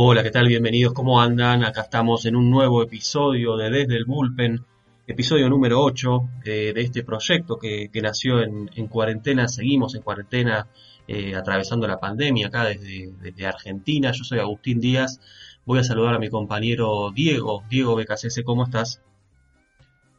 Hola, ¿qué tal? Bienvenidos, ¿cómo andan? Acá estamos en un nuevo episodio de Desde el Bullpen, episodio número 8 eh, de este proyecto que, nació en, en, cuarentena, seguimos en cuarentena eh, atravesando la pandemia acá desde, desde, Argentina. Yo soy Agustín Díaz, voy a saludar a mi compañero Diego, Diego BKCS, ¿cómo estás?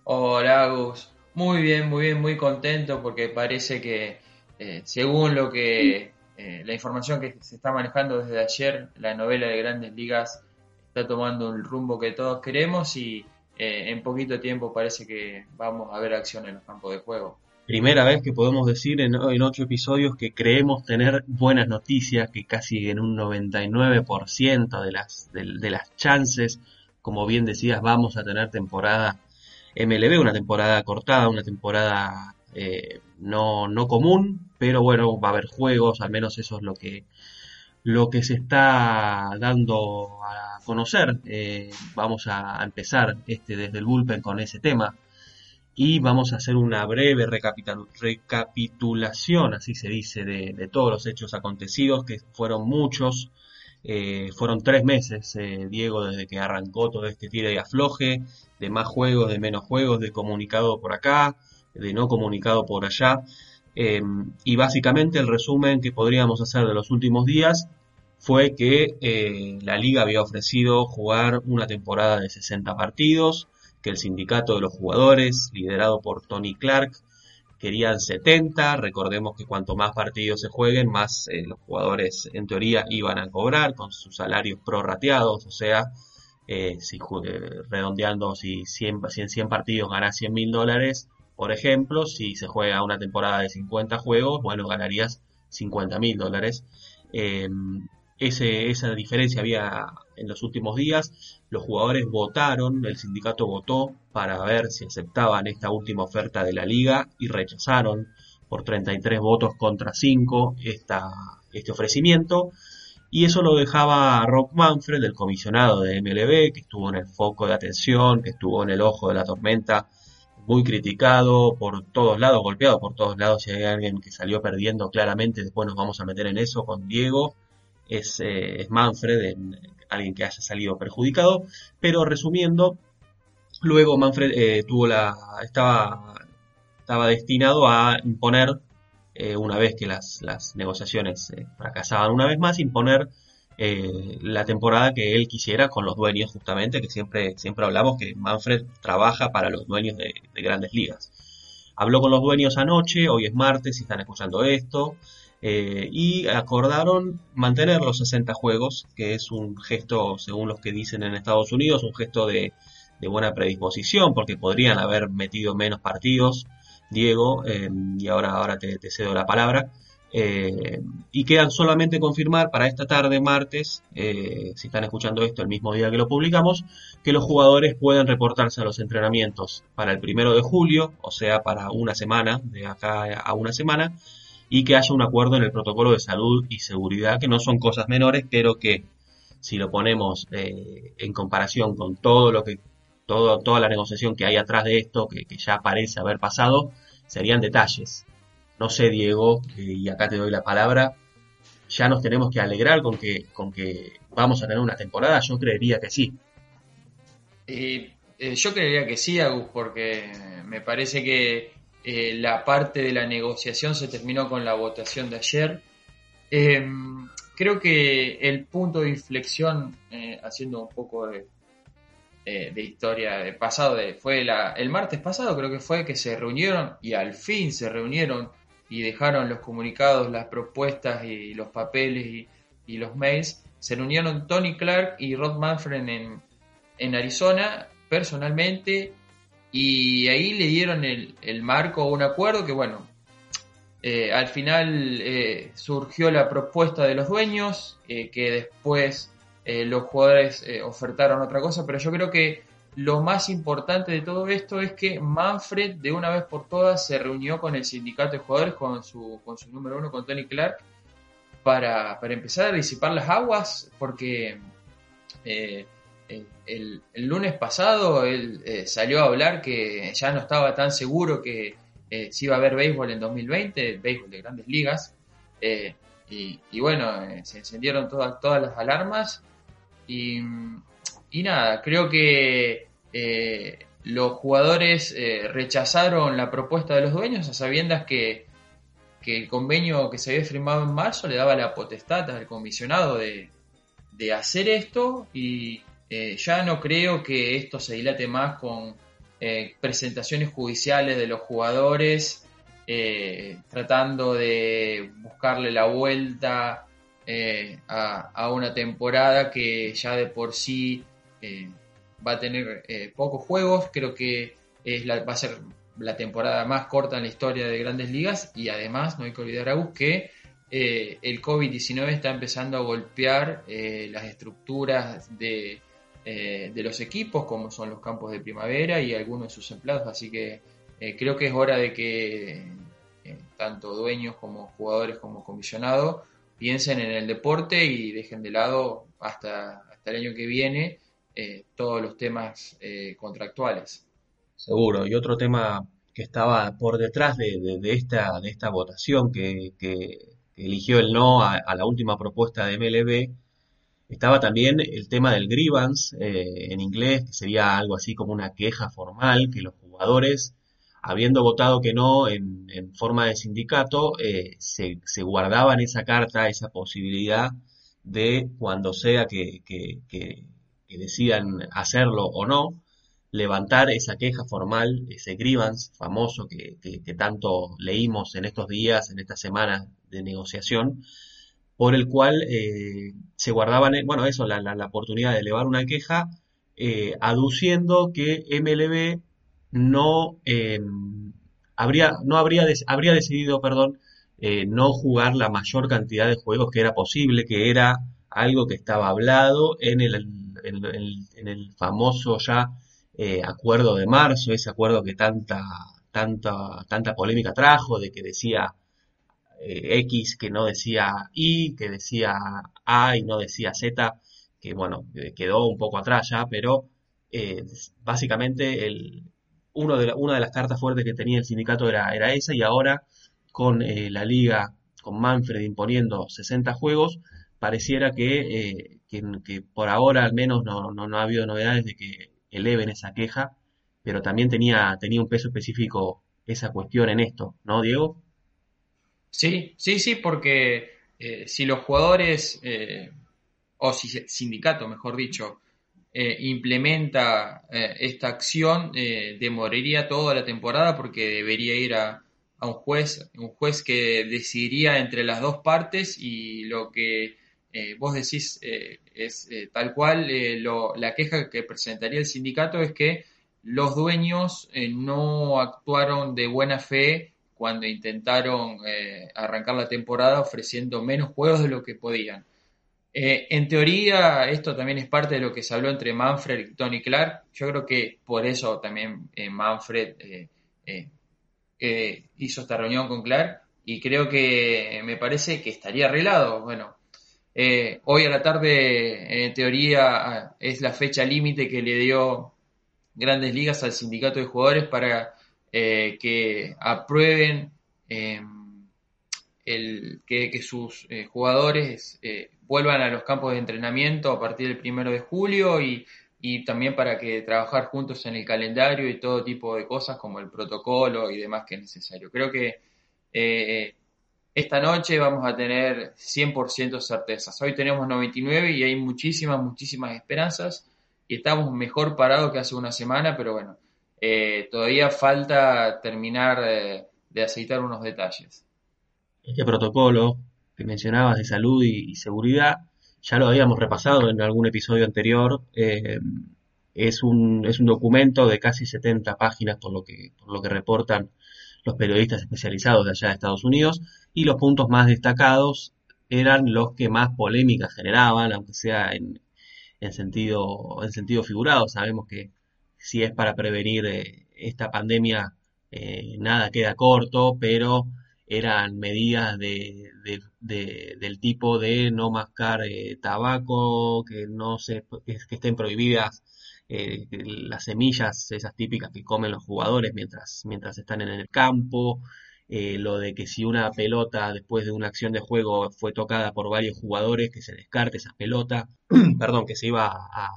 Hola Agus, muy bien, muy bien, muy contento porque parece que eh, según lo que eh, la información que se está manejando desde ayer, la novela de grandes ligas está tomando el rumbo que todos queremos y eh, en poquito tiempo parece que vamos a ver acción en los campos de juego. Primera vez que podemos decir en, ocho episodios que creemos tener buenas noticias, que casi en un 99% de las, de las chances, como bien decías, vamos a tener temporada MLB, una temporada cortada, una temporada eh, no, no común, pero bueno, va a haber juegos, al menos eso es lo que, lo que se está dando a conocer. Eh, vamos a empezar este desde el bullpen con ese tema y vamos a hacer una breve recapitulación, así se dice, de, todos los hechos acontecidos, que fueron muchos. Eh, fueron tres meses, Diego, desde que arrancó todo este tire y afloje, de más juegos, de menos juegos, de comunicado por acá, de no comunicado por allá. Eh, y básicamente el resumen que podríamos hacer de los últimos días fue que eh, la liga había ofrecido jugar una temporada de 60 partidos, que el sindicato de los jugadores, liderado por Tony Clark, querían 70. Recordemos que cuanto más partidos se jueguen, más eh, los jugadores en teoría iban a cobrar con sus salarios prorrateados, o sea, eh, si, redondeando, si 100, 100, 100 partidos ganas 100 mil dólares, por ejemplo, si se juega una temporada de 50 juegos, bueno, ganarías 50 mil dólares. Eh, ese, esa diferencia había en los últimos días. Los jugadores votaron, el sindicato votó para ver si aceptaban esta última oferta de la liga y rechazaron por 33 votos contra 5 esta, este ofrecimiento. Y eso lo dejaba a Rob Manfred, el comisionado de MLB, que estuvo en el foco de atención, que estuvo en el ojo de la tormenta muy criticado por todos lados, golpeado por todos lados. Si hay alguien que salió perdiendo claramente, después nos vamos a meter en eso con Diego. Es, eh, es Manfred, en, alguien que haya salido perjudicado. Pero resumiendo, luego Manfred eh, tuvo la, estaba, estaba destinado a imponer, eh, una vez que las, las negociaciones eh, fracasaban una vez más, imponer eh, la temporada que él quisiera con los dueños justamente, que siempre, siempre hablamos que Manfred trabaja para los dueños de, de grandes ligas. Habló con los dueños anoche, hoy es martes, si están escuchando esto, eh, y acordaron mantener los 60 juegos, que es un gesto, según los que dicen en Estados Unidos, un gesto de, de buena predisposición, porque podrían haber metido menos partidos, Diego, eh, y ahora, ahora te cedo la palabra. Eh, y quedan solamente confirmar para esta tarde, martes, eh, si están escuchando esto el mismo día que lo publicamos, que los jugadores pueden reportarse a los entrenamientos para el primero de julio, o sea, para una semana, de acá a una semana, y que haya un acuerdo en el protocolo de salud y seguridad, que no son cosas menores, pero que si lo ponemos eh, en comparación con todo lo que, todo, toda la negociación que hay atrás de esto, que ya parece haber pasado, serían detalles no sé, Diego, eh, y acá te doy la palabra, ya nos tenemos que alegrar con que, con que vamos a tener una temporada, yo creería que sí. Eh, eh, yo creería que sí, Agus, porque me parece que eh, la parte de la negociación se terminó con la votación de ayer. Em, creo que el punto de inflexión, haciendo un poco de, de historia de pasado, de, fue la, el martes pasado creo que fue que se reunieron y al fin se reunieron y dejaron los comunicados, las propuestas y los papeles y, los mails, se reunieron Tony Clark y Rod Manfred en, en Arizona personalmente y ahí le dieron el, el marco a un acuerdo que, bueno, eh, al final eh, surgió la propuesta de los dueños, eh, que después los jugadores ofertaron otra cosa, pero yo creo que lo más importante de todo esto es que Manfred de una vez por todas se reunió con el sindicato de jugadores, con su, con su número uno, con Tony Clark, para, para empezar a disipar las aguas, porque el, el, lunes pasado él salió a hablar que ya no estaba tan seguro que eh, si iba a haber béisbol en 2020, béisbol de grandes ligas. Eh, y, bueno, eh, se encendieron todas, todas las alarmas. Y, nada, creo que los jugadores rechazaron la propuesta de los dueños a sabiendas que, que, el convenio que se había firmado en marzo le daba la potestad al comisionado de, de hacer esto. Y ya no creo que esto se dilate más con eh, presentaciones judiciales de los jugadores, eh, tratando de buscarle la vuelta eh, a, una temporada que ya de por sí va a tener pocos juegos. Creo que es va a ser la temporada más corta en la historia de grandes ligas y además no hay que olvidar a que el COVID-19 está empezando a golpear las estructuras de eh, de los equipos, como son los campos de primavera y algunos de sus empleados. Así que eh, creo que es hora de que eh, tanto dueños como jugadores como comisionados piensen en el deporte y dejen de lado hasta, hasta el año que viene todos los temas contractuales. Seguro. Y otro tema que estaba por detrás de, esta, votación que, eligió el no a, la última propuesta de MLB estaba también el tema del grievance eh, en inglés, que sería algo así como una queja formal, que los jugadores, habiendo votado que no en, forma de sindicato, eh, se, guardaban esa carta, esa posibilidad de cuando sea que, decidan hacerlo o no, levantar esa queja formal, ese grievance famoso que, que tanto leímos en estos días, en estas semanas de negociación, por el cual eh, se guardaban, eh, bueno, eso, la, la, oportunidad de elevar una queja, eh, aduciendo que MLB no em, habría, no habría, habría decidido, perdón, no jugar la mayor cantidad de juegos que era posible, que era algo que estaba hablado en el, en, en el famoso ya acuerdo de marzo, ese acuerdo que tanta, tanta, tanta polémica trajo, de que decía eh, X que no decía Y, que decía A y no decía Z, que bueno, quedó un poco atrás ya, pero eh, básicamente el, uno de una de las cartas fuertes que tenía el sindicato era, era esa y ahora con eh, la liga, con Manfred imponiendo 60 juegos, pareciera que, que, por ahora al menos no, no, no, ha habido novedades de que eleven esa queja, pero también tenía, tenía un peso específico esa cuestión en esto, ¿no, Diego? Sí, sí, sí, porque eh, si los jugadores, eh, o si el sindicato, mejor dicho, eh, implementa esta acción, demoraría toda la temporada porque debería ir a, a, un juez, un juez que decidiría entre las dos partes y lo que vos decís es tal cual, lo, la queja que presentaría el sindicato es que los dueños no actuaron de buena fe cuando intentaron eh, arrancar la temporada ofreciendo menos juegos de lo que podían. Eh, en teoría, esto también es parte de lo que se habló entre Manfred y Tony Clark. Yo creo que por eso también eh, Manfred hizo esta reunión con Clark y creo que me parece que estaría arreglado. Bueno, hoy a la tarde, en teoría, es la fecha límite que le dio Grandes Ligas al sindicato de jugadores para eh, que aprueben em, que, sus eh, jugadores eh, vuelvan a los campos de entrenamiento a partir del primero de julio y, también para que trabajar juntos en el calendario y todo tipo de cosas como el protocolo y demás que es necesario. Creo que esta noche vamos a tener 100% certezas. Hoy tenemos 99 y hay muchísimas, muchísimas esperanzas y estamos mejor parados que hace una semana, pero bueno, eh, todavía falta terminar de aceitar unos detalles. Este protocolo que mencionabas de salud y, seguridad, ya lo habíamos repasado en algún episodio anterior. Eh, es un, es un documento de casi 70 páginas por lo que, por lo que reportan los periodistas especializados de allá de Estados Unidos y los puntos más destacados eran los que más polémica generaban, aunque sea en, en sentido, en sentido figurado. Sabemos que si es para prevenir eh, esta pandemia, eh, nada queda corto, pero eran medidas de, del tipo de no mascar eh, tabaco, que no se, que, estén prohibidas eh, las semillas, esas típicas que comen los jugadores mientras, mientras están en el campo, eh, lo de que si una pelota después de una acción de juego fue tocada por varios jugadores, que se descarte esa pelota, perdón, que se iba a,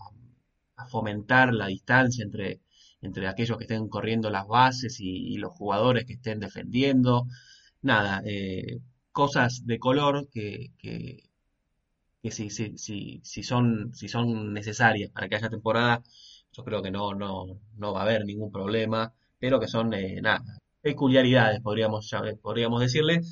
fomentar la distancia entre, entre aquellos que estén corriendo las bases y los jugadores que estén defendiendo. Nada, eh, cosas de color que, que si, si, si, si, son, si son necesarias para que haya temporada, yo creo que no, no, no va a haber ningún problema, pero que son, eh, nada, peculiaridades, podríamos, podríamos decirle,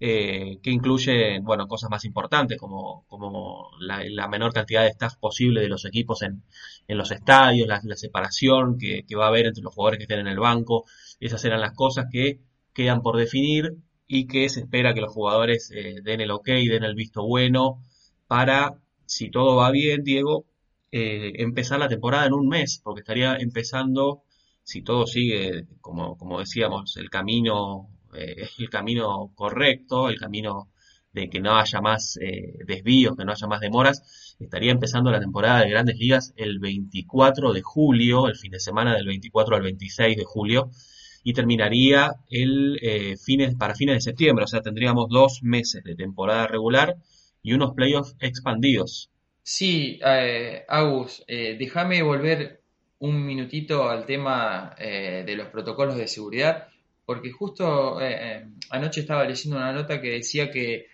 eh, que incluyen, bueno, cosas más importantes como, como la, menor cantidad de staff posible de los equipos en, en los estadios, la, la separación que, que, va a haber entre los jugadores que estén en el banco, esas eran las cosas que quedan por definir y que se espera que los jugadores eh, den el ok, den el visto bueno para, si todo va bien, Diego, eh, empezar la temporada en un mes, porque estaría empezando, si todo sigue, como, como decíamos, el camino, eh, el camino correcto, el camino de que no haya más desvíos, que no haya más demoras, estaría empezando la temporada de grandes ligas el 24 de julio, el fin de semana del 24 al 26 de julio, y terminaría el eh, fines, para fines de septiembre, o sea, tendríamos dos meses de temporada regular y unos playoffs expandidos. Sí, eh, Agus, eh, déjame volver un minutito al tema eh, de los protocolos de seguridad, porque justo anoche estaba leyendo una nota que decía que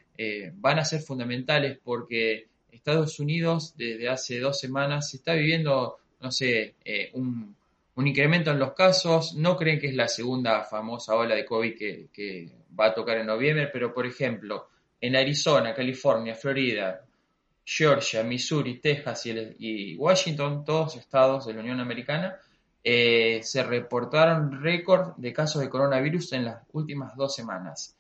van a ser fundamentales porque Estados Unidos desde hace dos semanas está viviendo, no sé, un un incremento en los casos, no creen que es la segunda famosa ola de COVID que, va a tocar en noviembre, pero por ejemplo, en Arizona, California, Florida, Georgia, Missouri, Texas y, Washington, todos estados de la Unión Americana, eh, se reportaron récord de casos de coronavirus en las últimas dos semanas.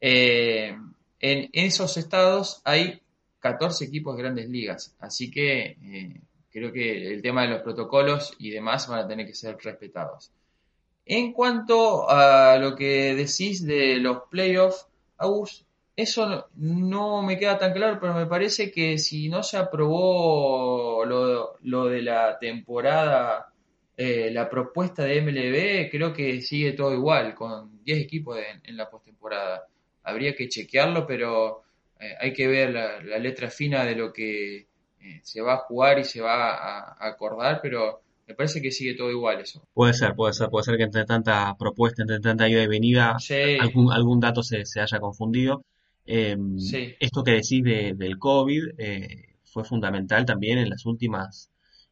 Eh, en esos estados hay 14 equipos de grandes ligas, así que eh, creo que el tema de los protocolos y demás van a tener que ser respetados. En cuanto a lo que decís de los playoffs, Agus, eso no me queda tan claro, pero me parece que si no se aprobó lo, de la temporada, eh, la propuesta de MLB, creo que sigue todo igual, con 10 equipos en, la postemporada. Habría que chequearlo, pero eh, hay que ver la letra fina de lo que eh, se va a jugar y se va a, acordar, pero me parece que sigue todo igual eso. Puede ser, puede ser, puede ser que entre tanta propuesta, entre tanta ida y venida, algún, algún dato se, haya confundido. Em, esto que decís del COVID eh, fue fundamental también en las últimas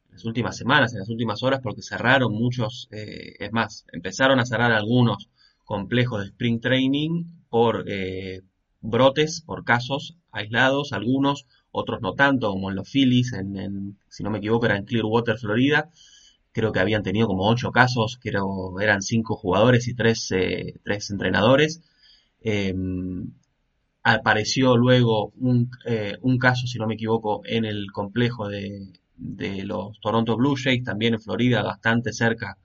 las últimas semanas, en las últimas horas, porque cerraron muchos, eh, es más, empezaron a cerrar algunos complejos de spring training por brotes, por casos aislados, algunos otros no tanto, como en los Phillies, en, si no me equivoco era en Clearwater, Florida. Creo que habían tenido como ocho casos, que eran cinco jugadores y tres, eh, tres entrenadores. Em, apareció luego eh, un, caso, si no me equivoco, en el complejo de, de los Toronto Blue Jays, también en Florida, bastante cerca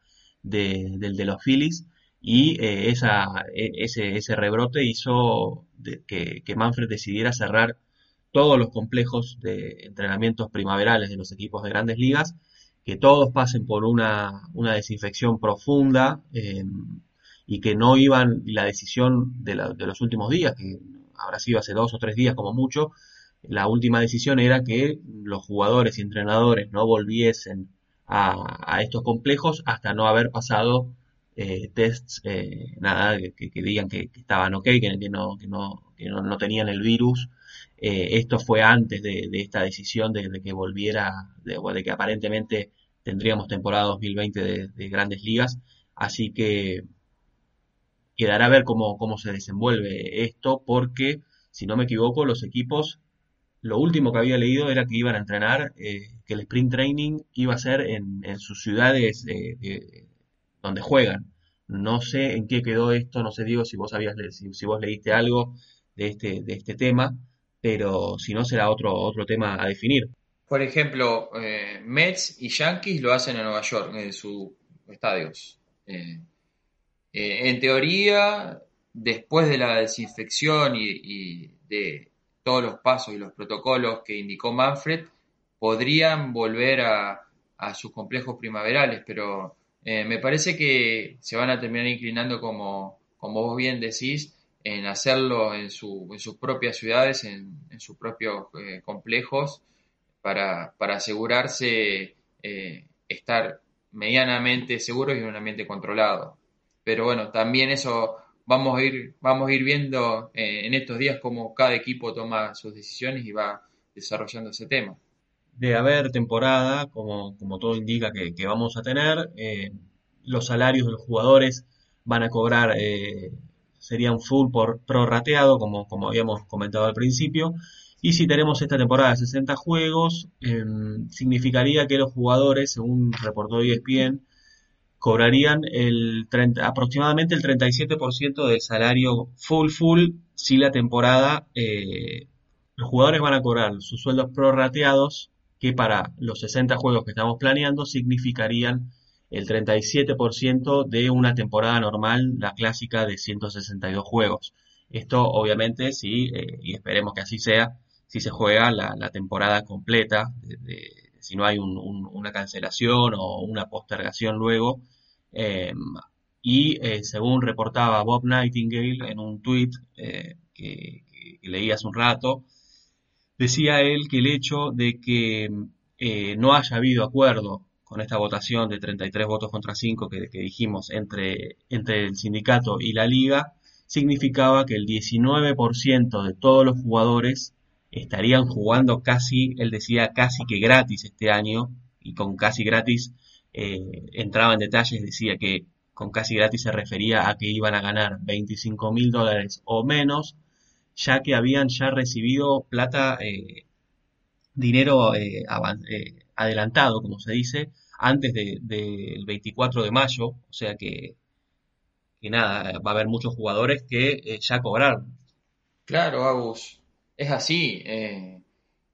del de los Phillies. Y eh, esa, e, ese, ese rebrote hizo que, que Manfred decidiera cerrar todos los complejos de entrenamientos primaverales de los equipos de grandes ligas, que todos pasen por una, desinfección profunda em, y que no iban la decisión de, los últimos días, que habrá sido hace dos o tres días como mucho, la última decisión era que los jugadores y entrenadores no volviesen a, estos complejos hasta no haber pasado eh, tests, eh, nada, que, digan que, estaban ok, que, no, que, no, que no, tenían el virus eh, esto fue antes de, esta decisión de, que volviera, de, que aparentemente tendríamos temporada 2020 de, grandes ligas. Así que quedará a ver cómo, cómo se desenvuelve esto, porque, si no me equivoco, los equipos lo último que había leído era que iban a entrenar, eh, que el sprint training iba a ser en, sus ciudades donde juegan. No sé en qué quedó esto, no sé, Diego, si vos habías si, si vos leíste algo de este, de este tema, pero si no será otro, otro tema a definir. Por ejemplo, eh, Mets y Yankees lo hacen en Nueva York, en sus estadios. Eh, eh, en teoría, después de la desinfección y, de todos los pasos y los protocolos que indicó Manfred, podrían volver a, sus complejos primaverales, pero me parece que se van a terminar inclinando, como, como vos bien decís, en hacerlo en, su, en sus propias ciudades, en, sus propios complejos, para, para asegurarse eh, estar medianamente seguros y en un ambiente controlado. Pero bueno, también eso vamos a ir, vamos a ir viendo eh, en estos días cómo cada equipo toma sus decisiones y va desarrollando ese tema. De haber temporada, como, como todo indica que, vamos a tener, eh, los salarios de los jugadores van a cobrar, serían full por prorrateado, como, como habíamos comentado al principio, y si tenemos esta temporada de 60 juegos, em, significaría que los jugadores, según reportó ESPN, cobrarían el aproximadamente el 37% del salario full full si la temporada eh, los jugadores van a cobrar sus sueldos prorrateados que para los 60 juegos que estamos planeando significarían el 37% de una temporada normal, la clásica de 162 juegos. Esto obviamente sí, eh, y esperemos que así sea, si se juega la, temporada completa, si no hay una cancelación o una postergación luego. Em, y eh, según reportaba Bob Nightingale en un tweet eh, que, leí hace un rato, decía él que el hecho de que eh, no haya habido acuerdo con esta votación de 33 votos contra 5 que, que dijimos entre, entre el sindicato y la liga, significaba que el 19% de todos los jugadores estarían jugando casi, él decía casi que gratis este año, y con casi gratis eh, entraba en detalles, decía que con casi gratis se refería a que iban a ganar 25 mil dólares o menos, ya que habían ya recibido plata, eh, dinero eh, adelantado, como se dice, antes del 24 de mayo, o sea que, que nada, va a haber muchos jugadores que ya cobraron. Claro, Agus es así. Eh,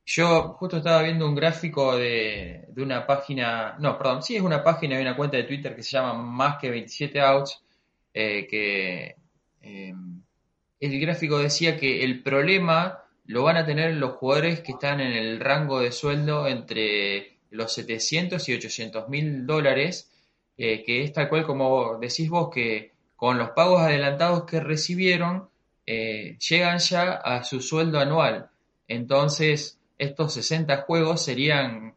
yo justo estaba viendo un gráfico de, una página, no, perdón, sí es una página y una cuenta de Twitter que se llama Más que 27 Outs, eh, que eh, el gráfico decía que el problema lo van a tener los jugadores que están en el rango de sueldo entre los 700 y 800 mil dólares, que es tal cual como decís vos, que con los pagos adelantados que recibieron, eh, llegan ya a su sueldo anual. Entonces, estos 60 juegos serían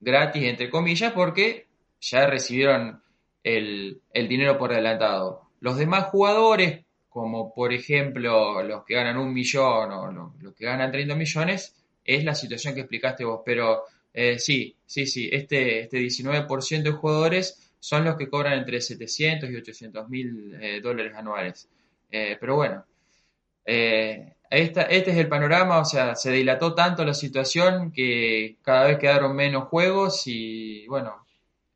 gratis, entre comillas, porque ya recibieron el, dinero por adelantado. Los demás jugadores, como por ejemplo los que ganan un millón o los, que ganan 30 millones, es la situación que explicaste vos. Pero eh, sí, sí, sí, este, este 19% de jugadores son los que cobran entre 700 y 800 mil eh, dólares anuales. pero bueno, eh, este es el panorama, o sea, se dilató tanto la situación que cada vez quedaron menos juegos y bueno,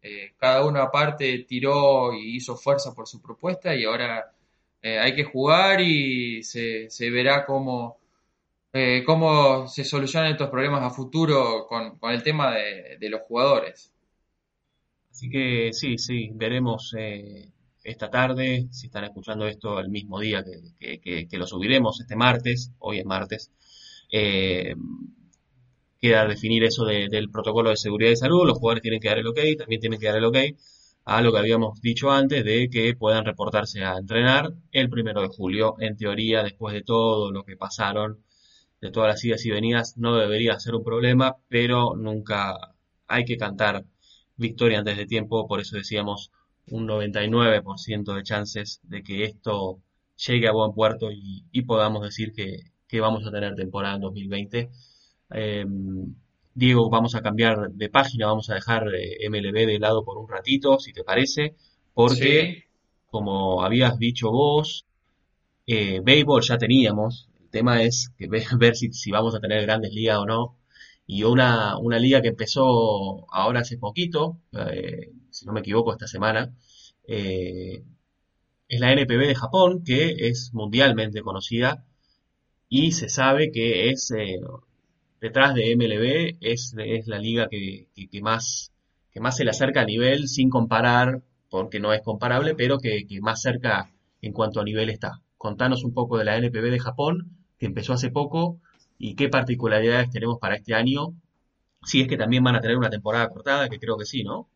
eh, cada uno aparte tiró y hizo fuerza por su propuesta y ahora eh, hay que jugar y se, verá cómo, cómo se solucionan estos problemas a futuro con, el tema de, los jugadores. Así que sí, sí, veremos esta tarde, si están escuchando esto el mismo día que, lo subiremos, este martes, hoy es martes, eh, queda definir eso del protocolo de seguridad y salud, los jugadores tienen que dar el ok, también tienen que dar el ok a lo que habíamos dicho antes de que puedan reportarse a entrenar el primero de julio. En teoría, después de todo lo que pasaron, de todas las idas y venidas, no debería ser un problema, pero nunca hay que cantar victoria antes de tiempo, por eso decíamos un 99% de chances de que esto llegue a buen puerto y, podamos decir que, vamos a tener temporada en 2020. Em, Diego, vamos a cambiar de página, vamos a dejar eh, MLB de lado por un ratito, si te parece, porque como habías dicho vos, eh, béisbol ya teníamos, tema es que ver si, si vamos a tener grandes ligas o no. Y una, una liga que empezó ahora hace poquito, eh, si no me equivoco, esta semana, eh, es la NPB de Japón, que es mundialmente conocida y se sabe que es, eh, detrás de MLB, es, es la liga que, más, que más se le acerca a nivel, sin comparar, porque no es comparable, pero que, que más cerca en cuanto a nivel está. Contanos un poco de la NPB de Japón, que empezó hace poco, y qué particularidades tenemos para este año, si es que también van a tener una temporada cortada, que creo que sí, ¿no?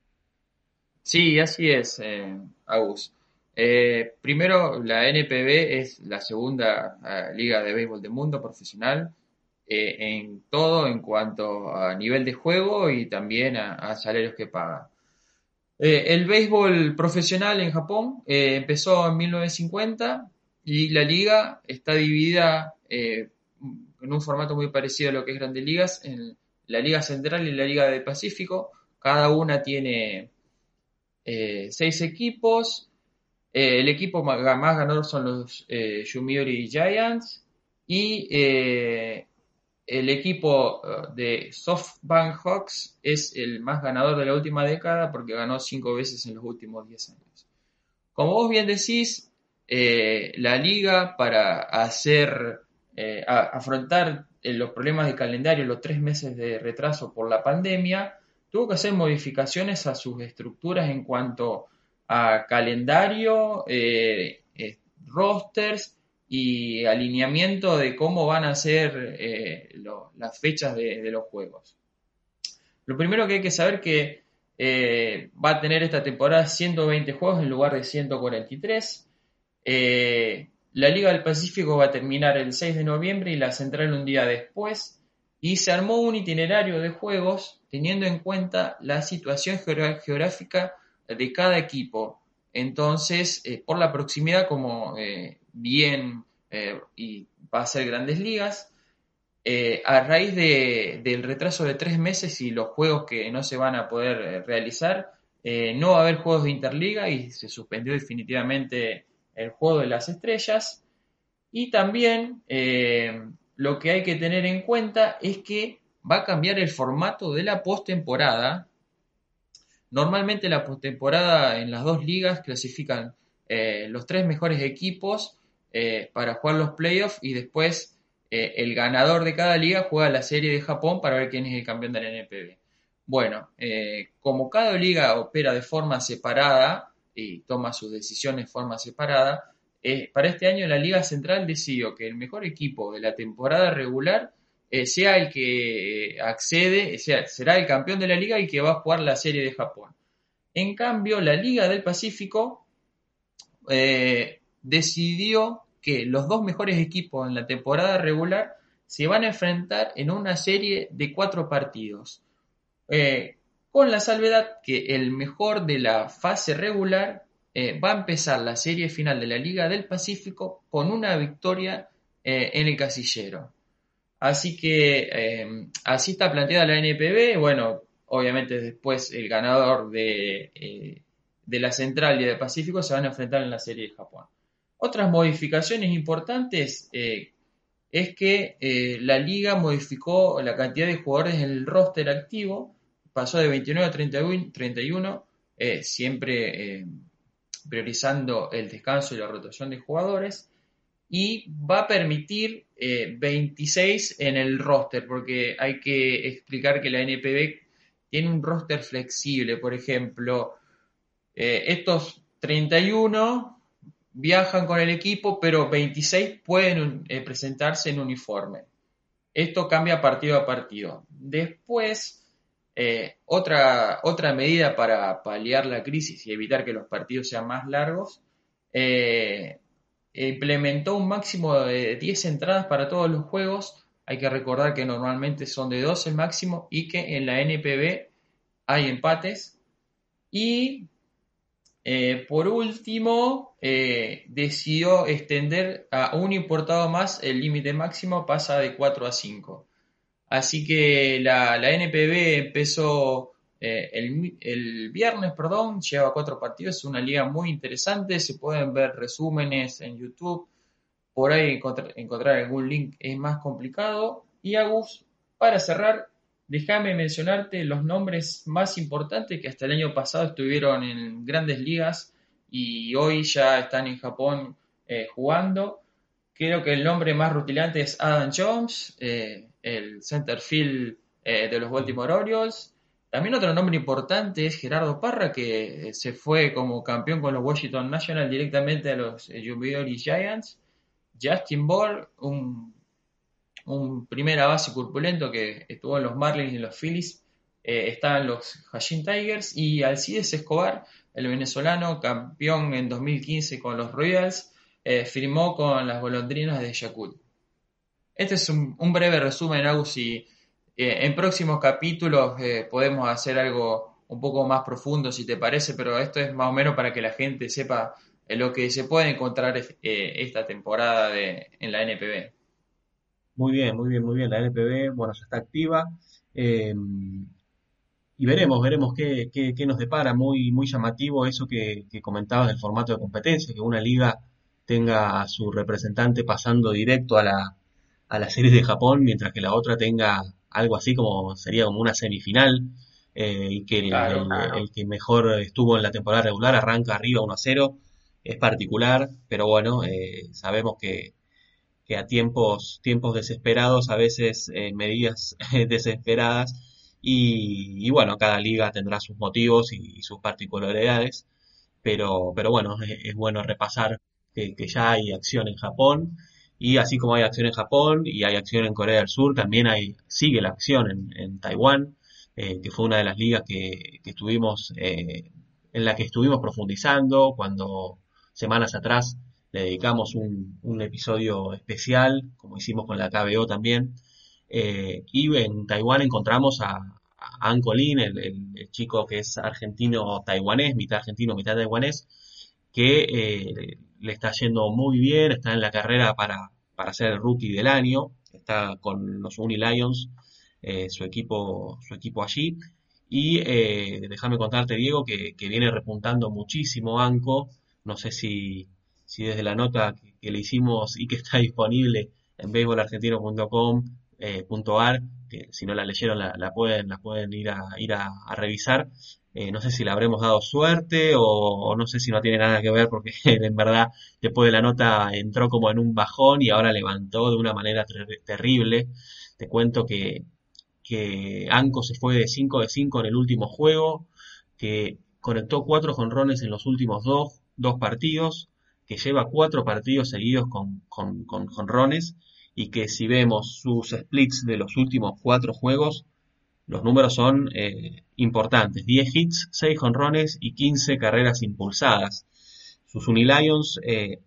Sí, así es, eh, Agus. Eh, primero, la NPB es la segunda eh, liga de béisbol del mundo profesional eh, en todo en cuanto a nivel de juego y también a, salarios que paga. el béisbol profesional en Japón empezó en 1950 y la liga está dividida en un formato muy parecido a lo que es Grandes Ligas, en la Liga Central y la Liga del Pacífico. Cada una tiene seis equipos eh, el equipo más, ganador son los eh, Yomiuri Giants y eh, el equipo de SoftBank Hawks es el más ganador de la última década porque ganó cinco veces en los últimos 10 años. Como vos bien decís, la liga para hacer afrontar los problemas de calendario, los tres meses de retraso por la pandemia, tuvo que hacer modificaciones a sus estructuras en cuanto a calendario, eh, eh, rosters y alineamiento de cómo van a ser eh, las fechas de, los juegos. Lo primero que hay que saber que va a tener esta temporada 120 juegos en lugar de 143. la Liga del Pacífico va a terminar el 6 de noviembre y la central un día después. Y se armó un itinerario de juegos teniendo en cuenta la situación geográfica de cada equipo. Entonces, eh, por la proximidad, como eh, bien eh, y va a ser grandes ligas, a raíz del retraso de tres meses y los juegos que no se van a poder realizar, no va a haber juegos de Interliga y se suspendió definitivamente el juego de las estrellas. Y también lo que hay que tener en cuenta es que va a cambiar el formato de la postemporada Normalmente la postemporada en las dos ligas clasifican eh, los tres mejores equipos eh, para jugar los playoffs y después eh, el ganador de cada liga juega la serie de Japón para ver quién es el campeón del NPB. Bueno, como cada liga opera de forma separada y toma sus decisiones de forma separada, para este año la Liga Central decidió que el mejor equipo de la temporada regular eh, sea el que accede, sea, será el campeón de la liga y que va a jugar la serie de Japón. En cambio, la Liga del Pacífico eh, decidió que los dos mejores equipos en la temporada regular se van a enfrentar en una serie de cuatro partidos. Eh, con la salvedad que el mejor de la fase regular va a empezar la serie final de la Liga del Pacífico con una victoria en el casillero. Así que em, así está planteada la NPB. Bueno, obviamente después el ganador de, eh, de la Central y del Pacífico se van a enfrentar en la serie de Japón. Otras modificaciones importantes eh, es que eh, la liga modificó la cantidad de jugadores en el roster activo, pasó de 29 a 31, 31 siempre priorizando el descanso y la rotación de jugadores y va a permitir 26 eh, en el roster, porque hay que explicar que la NPB tiene un roster flexible. Por ejemplo, eh, estos 31 viajan con el equipo, pero 26 pueden eh, presentarse en uniforme. Esto cambia partido a partido. Después, otra, otra medida para paliar la crisis y evitar que los partidos sean más largos, implementó un máximo de 10 entradas para todos los juegos. Hay que recordar que normalmente son de 12 el máximo y que en la NPB hay empates. Y eh, por último, eh, decidió extender a un importado más el límite máximo, pasa de 4 a 5. Así que la, NPB empezó eh, el, viernes, perdón, lleva cuatro partidos, es una liga muy interesante, se pueden ver resúmenes en YouTube, por ahí encontrar, algún link es más complicado. Y Agus, para cerrar, déjame mencionarte los nombres más importantes que hasta el año pasado estuvieron en grandes ligas y hoy ya están en Japón eh, jugando. Creo que el nombre más rutilante es Adam Jones, eh, el center field eh, de los Baltimore Orioles. También otro nombre importante es Gerardo Parra, que se fue como campeón con los Washington Nationals directamente a los Yomiuri Giants. Justin Ball, un, primera base corpulento que estuvo en los Marlins y los Phillies, eh, está en los Hashim Tigers. Y Alcides Escobar, el venezolano, campeón en 2015 con los Royals, eh, firmó con las golondrinas de Yakult. Este es un, breve resumen, Agus, y eh, en próximos capítulos eh, podemos hacer algo un poco más profundo, si te parece, pero esto es más o menos para que la gente sepa lo que se puede encontrar esta temporada en la NPB. Muy bien, muy bien, muy bien. La NPB, bueno, ya está activa. Em, y veremos, veremos qué, qué, nos depara. Muy, muy llamativo eso que, que comentabas del formato de competencia, que una liga tenga a su representante pasando directo a la, a la serie de Japón, mientras que la otra tenga algo así como sería como una semifinal, eh, y que el, que mejor estuvo en la temporada regular arranca arriba 1 a 0, es particular, pero bueno, eh, sabemos que, que, a tiempos, tiempos desesperados, a veces eh, medidas desesperadas, y, bueno, cada liga tendrá sus motivos y, sus particularidades, pero, pero bueno, es bueno repasar que, ya hay acción en Japón y así como hay acción en Japón y hay acción en Corea del Sur, también hay, sigue la acción en, Taiwán, eh, que fue una de las ligas que, estuvimos, eh, en la que estuvimos profundizando cuando semanas atrás le dedicamos un, episodio especial, como hicimos con la KBO también. Eh, y en Taiwán encontramos a, a An el, el, chico que es argentino-taiwanés, mitad argentino, mitad taiwanés, que le está yendo muy bien, está en la carrera para, para ser el rookie del año, está con los Uni Lions, eh, su, equipo, su equipo allí. Y eh, déjame contarte, Diego, que, viene repuntando muchísimo Anco. No sé si, si desde la nota que, le hicimos y que está disponible en baseballargentino.com.ar, eh, que si no la leyeron la, pueden, la pueden ir a, ir a revisar. Eh, no sé si le habremos dado suerte o, no sé si no tiene nada que ver porque en verdad después de la nota entró como en un bajón y ahora levantó de una manera terrible. Te cuento que, que Anco se fue de 5 de 5 en el último juego, que conectó cuatro jonrones en los últimos dos, dos partidos, que lleva cuatro partidos seguidos con, con, con jonrones y que si vemos sus splits de los últimos cuatro juegos, los números son eh, importantes. 10 hits, 6 jonrones y 15 carreras impulsadas. Sus Unilions eh,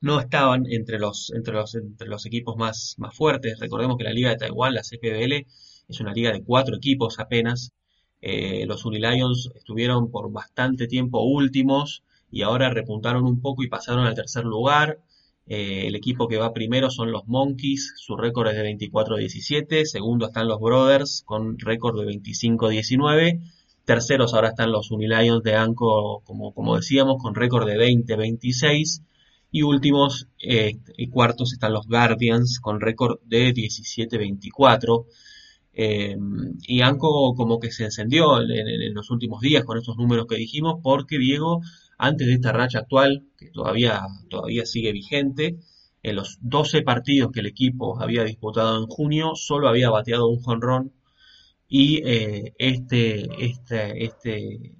no estaban entre los, entre los, entre los equipos más, más fuertes. Recordemos que la Liga de Taiwán, la CPBL, es una liga de cuatro equipos apenas. Eh, los Unilions estuvieron por bastante tiempo últimos y ahora repuntaron un poco y pasaron al tercer lugar. Eh, el equipo que va primero son los Monkeys, su récord es de 24-17. Segundo están los Brothers con récord de 25-19. Terceros ahora están los Unilions de Anco, como, como decíamos, con récord de 20-26. Y últimos eh, y cuartos están los Guardians con récord de 17-24. Eh, y Anco como que se encendió en, los últimos días con estos números que dijimos porque Diego antes de esta racha actual, que todavía, todavía sigue vigente, en los 12 partidos que el equipo había disputado en junio, solo había bateado un jonrón y eh, este, este, este,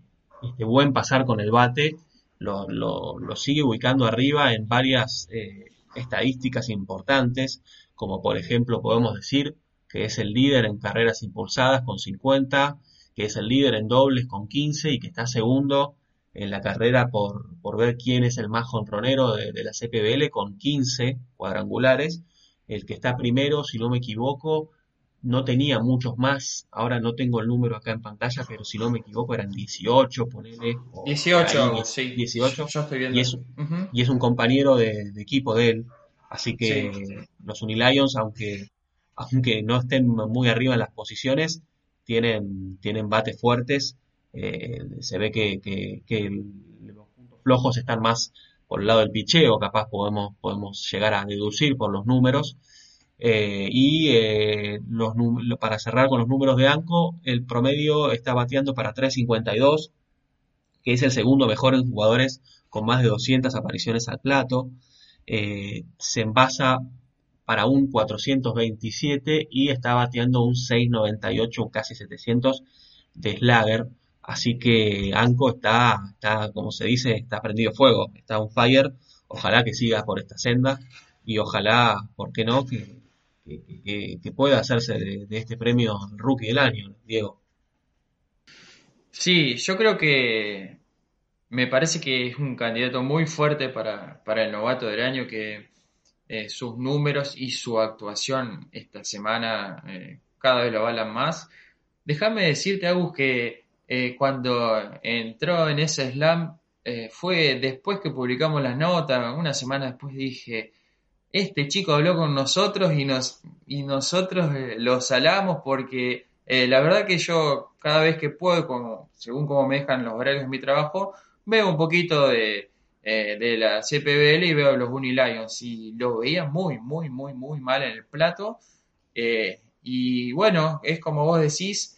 este buen pasar con el bate lo, lo, sigue ubicando arriba en varias eh, estadísticas importantes, como por ejemplo podemos decir que es el líder en carreras impulsadas con 50, que es el líder en dobles con 15 y que está segundo en la carrera por, por ver quién es el más jonronero de, la CPBL con 15 cuadrangulares. El que está primero, si no me equivoco, no tenía muchos más. Ahora no tengo el número acá en pantalla, pero si no me equivoco eran 18, ponele. 18, sí. 18. Yo estoy viendo. Y es, y es un compañero de, equipo de él. Así que los Unilions, aunque, aunque no estén muy arriba en las posiciones, tienen, tienen bates fuertes eh, se ve que, los puntos flojos están más, por el lado del picheo, capaz podemos, podemos llegar a deducir por los números. Eh, y eh, los, para cerrar con los números de Anco, el promedio está bateando para 3.52, que es el segundo mejor en jugadores con más de 200 apariciones al plato. Se envasa para un 427 y está bateando un 698, casi 700 de Slagger. Así que Anco está, está, como se dice, está prendido fuego, está un fire. Ojalá que siga por esta senda y ojalá, ¿por qué no?, que, que, pueda hacerse de, este premio Rookie del Año, Diego. Sí, yo creo que me parece que es un candidato muy fuerte para, el novato del año, que eh, sus números y su actuación esta semana eh, cada vez lo avalan más. Déjame decirte, Agus, que eh, cuando entró en ese slam fue después que publicamos las notas, una semana después dije, este chico habló con nosotros y, nos, y nosotros eh, lo salamos porque eh, la verdad que yo cada vez que puedo, como, según como me dejan los horarios de mi trabajo, veo un poquito de, eh, de la CPBL y veo los Unilions y lo veía muy, muy, muy, muy mal en el plato. y bueno, es como vos decís,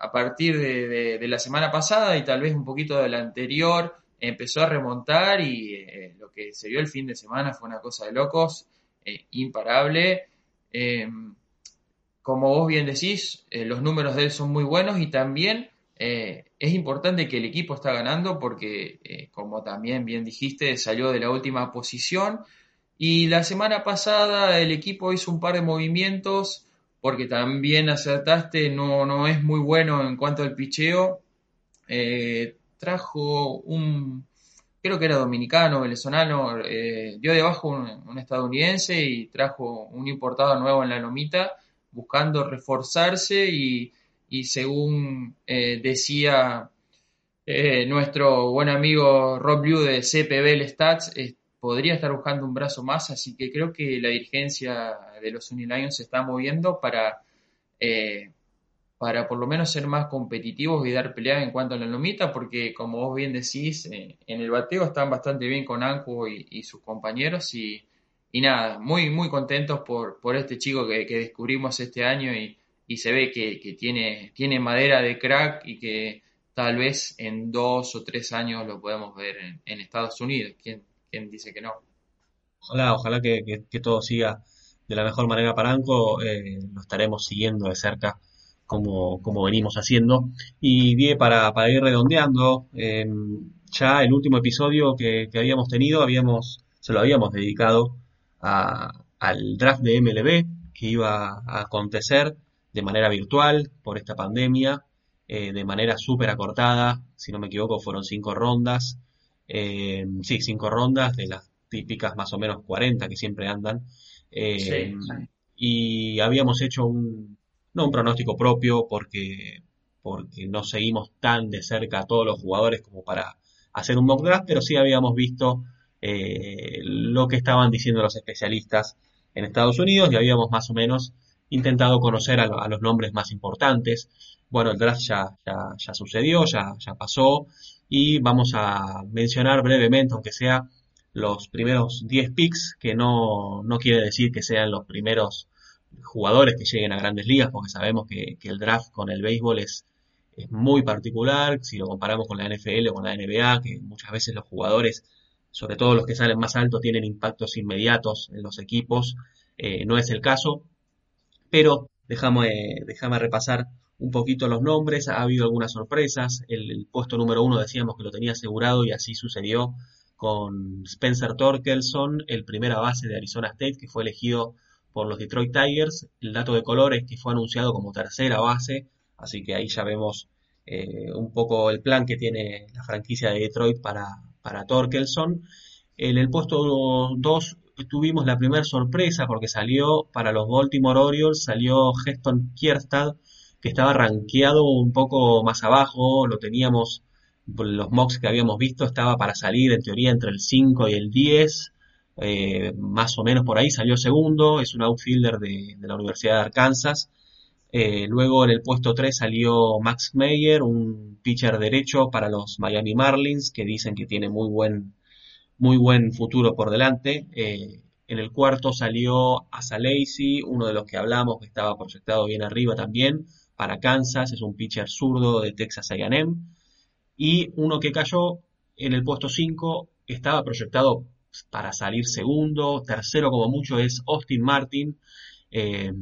a partir de, de, la semana pasada y tal vez un poquito de la anterior, empezó a remontar y eh, lo que se vio el fin de semana fue una cosa de locos, eh, imparable. Em, como vos bien decís, eh, los números de él son muy buenos y también es importante que el equipo está ganando porque, como también bien dijiste, salió de la última posición y la semana pasada el equipo hizo un par de movimientos porque también acertaste, no, no es muy bueno en cuanto al picheo. Trajo un, creo que era dominicano, venezolano, eh, dio debajo un, estadounidense y trajo un importado nuevo en la lomita, buscando reforzarse y, según eh, decía eh, nuestro buen amigo Rob Liu de CPB Stats, podría estar buscando un brazo más, así que creo que la dirigencia de los Unilions se está moviendo para para por lo menos ser más competitivos y dar pelea en cuanto a la lomita, porque como vos bien decís, eh, en el bateo están bastante bien con Anco y, sus compañeros y, nada, muy muy contentos por, por este chico que, descubrimos este año y, se ve que, tiene, tiene madera de crack y que tal vez en dos o tres años lo podemos ver en, Estados Unidos. ¿Quién, dice que no? Ojalá, ojalá que, todo siga de la mejor manera para Anco, eh, lo estaremos siguiendo de cerca como, como venimos haciendo. Y bien, para, ir redondeando, em, ya el último episodio que, habíamos tenido, habíamos, se lo habíamos dedicado al draft de MLB que iba a acontecer de manera virtual por esta pandemia, eh, de manera súper acortada, si no me equivoco fueron cinco rondas, em, sí, cinco rondas de las típicas más o menos 40 que siempre andan. Em, y habíamos hecho un, no un pronóstico propio porque, porque no seguimos tan de cerca a todos los jugadores como para hacer un mock draft, pero sí habíamos visto eh, lo que estaban diciendo los especialistas en Estados Unidos y habíamos más o menos intentado conocer a, los nombres más importantes. Bueno, el draft ya, ya, sucedió, ya, ya pasó y vamos a mencionar brevemente, aunque sea los primeros 10 picks, que no, no quiere decir que sean los primeros jugadores que lleguen a grandes ligas, porque sabemos que, el draft con el béisbol es, es, muy particular, si lo comparamos con la NFL o con la NBA, que muchas veces los jugadores, sobre todo los que salen más altos, tienen impactos inmediatos en los equipos, eh, no es el caso, pero déjame, déjame repasar un poquito los nombres, ha habido algunas sorpresas, el, el, puesto número uno decíamos que lo tenía asegurado y así sucedió con Spencer Torkelson, el primera base de Arizona State, que fue elegido por los Detroit Tigers. El dato de color es que fue anunciado como tercera base, así que ahí ya vemos eh, un poco el plan que tiene la franquicia de Detroit para, para Torkelson. En el puesto 2 tuvimos la primera sorpresa porque salió para los Baltimore Orioles, salió Heston Kierstad, que estaba rankeado un poco más abajo, lo teníamos, los mocks que habíamos visto, estaba para salir en teoría entre el 5 y el 10, eh, más o menos por ahí, salió segundo, es un outfielder de, la Universidad de Arkansas. Eh, luego en el puesto 3 salió Max Meyer, un pitcher derecho para los Miami Marlins, que dicen que tiene muy buen, muy buen futuro por delante. Eh, en el cuarto salió Asa Lacy, uno de los que hablamos, que estaba proyectado bien arriba también, para Kansas, es un pitcher zurdo de Texas A&M. Y uno que cayó en el puesto 5, estaba proyectado para salir segundo, tercero como mucho es Austin Martin, eh,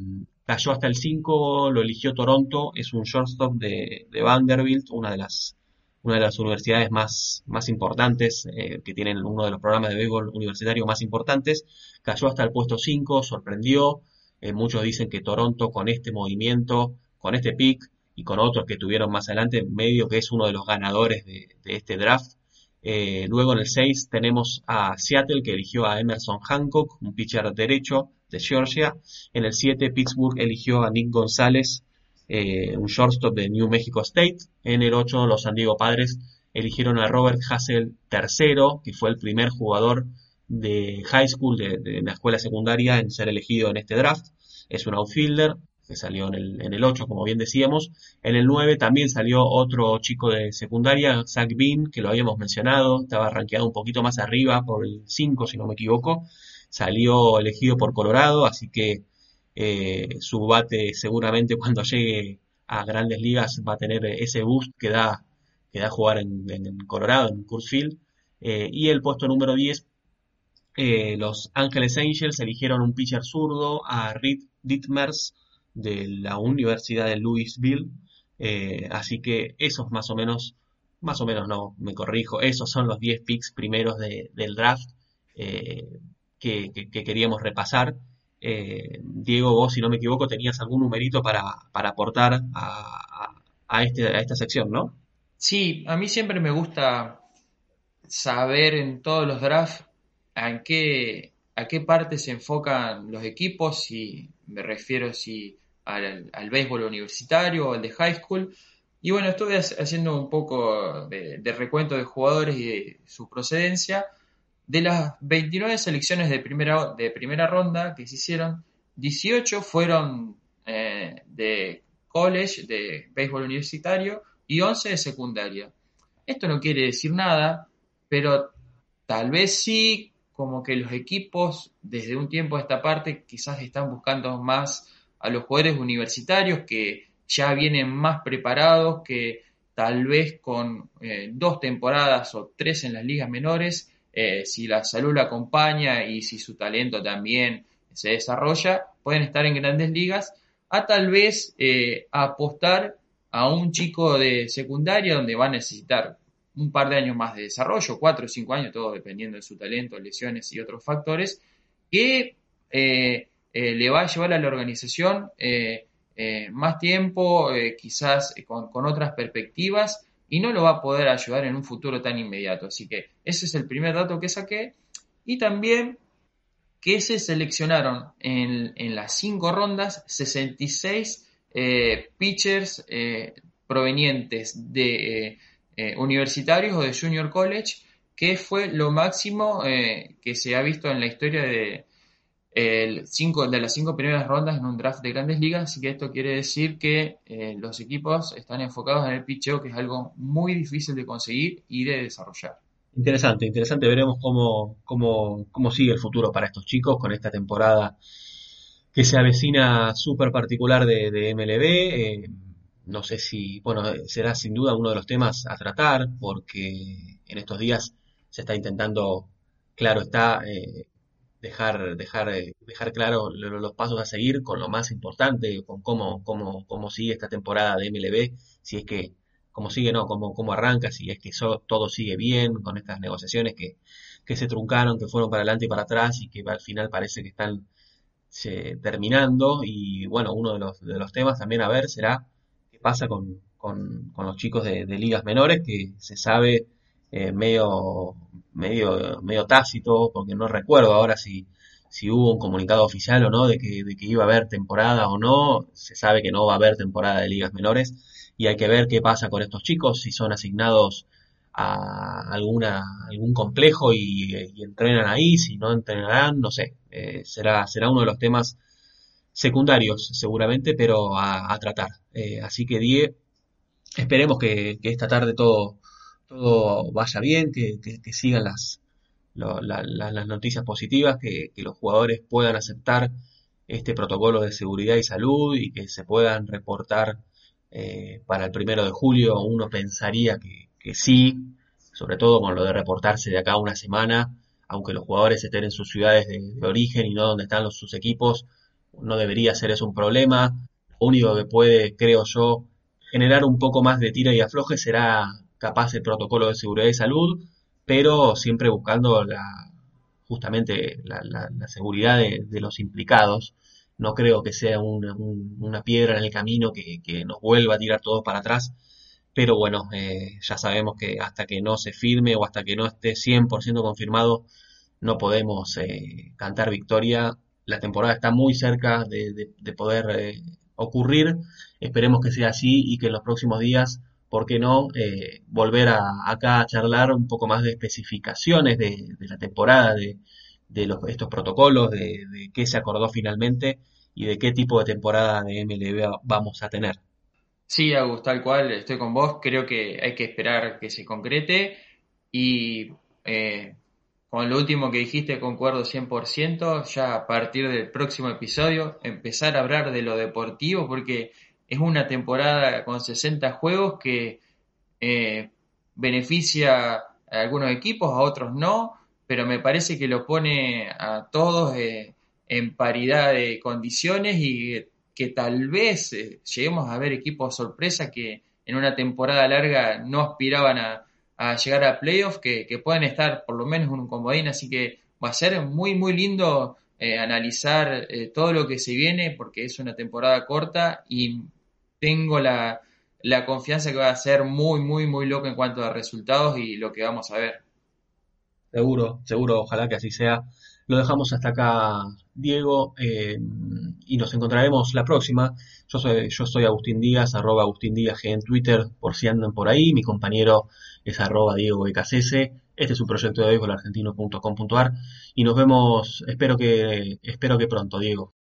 cayó hasta el 5, lo eligió Toronto, es un shortstop de, de Vanderbilt, una de las una de las universidades más, más importantes, eh, que tienen uno de los programas de béisbol universitario más importantes, cayó hasta el puesto 5, sorprendió, eh, muchos dicen que Toronto con este movimiento, con este pick y con otros que tuvieron más adelante, medio que es uno de los ganadores de, este draft. Eh, luego en el 6 tenemos a Seattle que eligió a Emerson Hancock, un pitcher derecho de Georgia. En el 7 Pittsburgh eligió a Nick González, eh, un shortstop de New Mexico State. En el 8, los San Diego Padres eligieron a Robert Hassel III, que fue el primer jugador de high school, de, la escuela secundaria, en ser elegido en este draft. Es un outfielder que salió en el, en el 8, como bien decíamos. En el 9 también salió otro chico de secundaria, Zach Bean, que lo habíamos mencionado, estaba rankeado un poquito más arriba por el 5, si no me equivoco. Salió elegido por Colorado, así que eh, su bate seguramente cuando llegue a grandes ligas va a tener ese boost que da, que da jugar en, Colorado, en Coors Field. Eh, y el puesto número 10, eh, los Ángeles Angels eligieron un pitcher zurdo a Reed Dittmers de la Universidad de Louisville. así que esos más o menos, más o menos no, me corrijo, esos son los 10 picks primeros del draft que, queríamos repasar. Eh, Diego, vos, si no me equivoco, tenías algún numerito para, aportar a, este, a esta sección, ¿no? Sí, a mí siempre me gusta saber en todos los drafts a qué, a qué parte se enfocan los equipos, si me refiero si al, béisbol universitario o al de high school. Y bueno, estuve haciendo un poco de, de recuento de jugadores y de su procedencia. De las 29 selecciones de primera, de primera ronda que se hicieron, 18 fueron eh, de college, de béisbol universitario, y 11 de secundaria. Esto no quiere decir nada, pero tal vez sí, como que los equipos desde un tiempo a esta parte quizás están buscando más a los jugadores universitarios que ya vienen más preparados, que tal vez con eh, dos temporadas o tres en las ligas menores eh, si la salud la acompaña y si su talento también se desarrolla, pueden estar en grandes ligas, a tal vez eh, apostar a un chico de secundaria donde va a necesitar un par de años más de desarrollo, cuatro o cinco años, todo dependiendo de su talento, lesiones y otros factores, que le va a llevar a la organización más tiempo, quizás con, otras perspectivas y no lo va a poder ayudar en un futuro tan inmediato. Así que ese es el primer dato que saqué. Y también que se seleccionaron en, las cinco rondas 66 eh, pitchers eh, provenientes de eh, universitarios o de junior college, que fue lo máximo que se ha visto en la historia de, el cinco, de las cinco primeras rondas en un draft de grandes ligas, así que esto quiere decir que eh, los equipos están enfocados en el pitcheo, que es algo muy difícil de conseguir y de desarrollar. Interesante, interesante, veremos cómo, cómo, cómo sigue el futuro para estos chicos con esta temporada que se avecina súper particular de, MLB. Eh, no sé si, bueno, será sin duda uno de los temas a tratar, porque en estos días se está intentando, claro está, eh, dejar, dejar, eh, dejar claro los pasos a seguir con lo más importante, con cómo, cómo, cómo sigue esta temporada de MLB, si es que, cómo sigue, no, cómo, cómo arranca, si es que todo sigue bien con estas negociaciones que, que se truncaron, que fueron para adelante y para atrás y que al final parece que están terminando. Y bueno, uno de los, de los temas también a ver será qué pasa con, con, los chicos de, ligas menores, que se sabe eh, medio medio, medio tácito, porque no recuerdo ahora si, si hubo un comunicado oficial o no de que, de que iba a haber temporada o no. Se sabe que no va a haber temporada de ligas menores y hay que ver qué pasa con estos chicos, si son asignados a alguna, algún complejo y, entrenan ahí, si no entrenarán, no sé. Eh, será, será uno de los temas secundarios seguramente, pero a, tratar. Eh, así que Die, esperemos que, que esta tarde todo, todo vaya bien, que, sigan las, las noticias positivas, que, los jugadores puedan aceptar este protocolo de seguridad y salud y que se puedan reportar eh, para el primero de julio. Uno pensaría que, sí, sobre todo con lo de reportarse de acá una semana, aunque los jugadores estén en sus ciudades de, origen y no donde están los, sus equipos, no debería ser eso un problema. Lo único que puede, creo yo, generar un poco más de tira y afloje será capaz el protocolo de seguridad y salud, pero siempre buscando la, justamente la, seguridad de, los implicados. No creo que sea una, piedra en el camino que, nos vuelva a tirar todo para atrás, pero bueno, eh, ya sabemos que hasta que no se firme o hasta que no esté 100% confirmado, no podemos eh, cantar victoria. La temporada está muy cerca de, poder eh, ocurrir. Esperemos que sea así y que en los próximos días, ¿por qué no?, volver a, acá a charlar un poco más de especificaciones de, la temporada, de, estos protocolos, de, de qué se acordó finalmente y de qué tipo de temporada de MLB vamos a tener. Sí, Agus, tal cual, estoy con vos. Creo que hay que esperar que se concrete. Y eh, con lo último que dijiste, concuerdo 100%. Ya a partir del próximo episodio, empezar a hablar de lo deportivo, porque es una temporada con 60 juegos que eh, beneficia a algunos equipos, a otros no, pero me parece que lo pone a todos eh, en paridad de condiciones y que tal vez eh, lleguemos a ver equipos sorpresa que en una temporada larga no aspiraban a, llegar a playoffs, que, que pueden estar por lo menos en un comodín, así que va a ser muy, muy lindo analizar todo lo que se viene, porque es una temporada corta y tengo la, la confianza que va a ser muy, muy, muy loco en cuanto a resultados y lo que vamos a ver. Seguro, seguro, ojalá que así sea. Lo dejamos hasta acá, Diego, eh, y nos encontraremos la próxima. Yo soy, yo soy Agustín Díaz, arroba Agustín Díaz en Twitter, por si andan por ahí. Mi compañero es arroba Diego Este es un proyecto de argentino.com.ar y nos vemos, espero que, espero que pronto, Diego.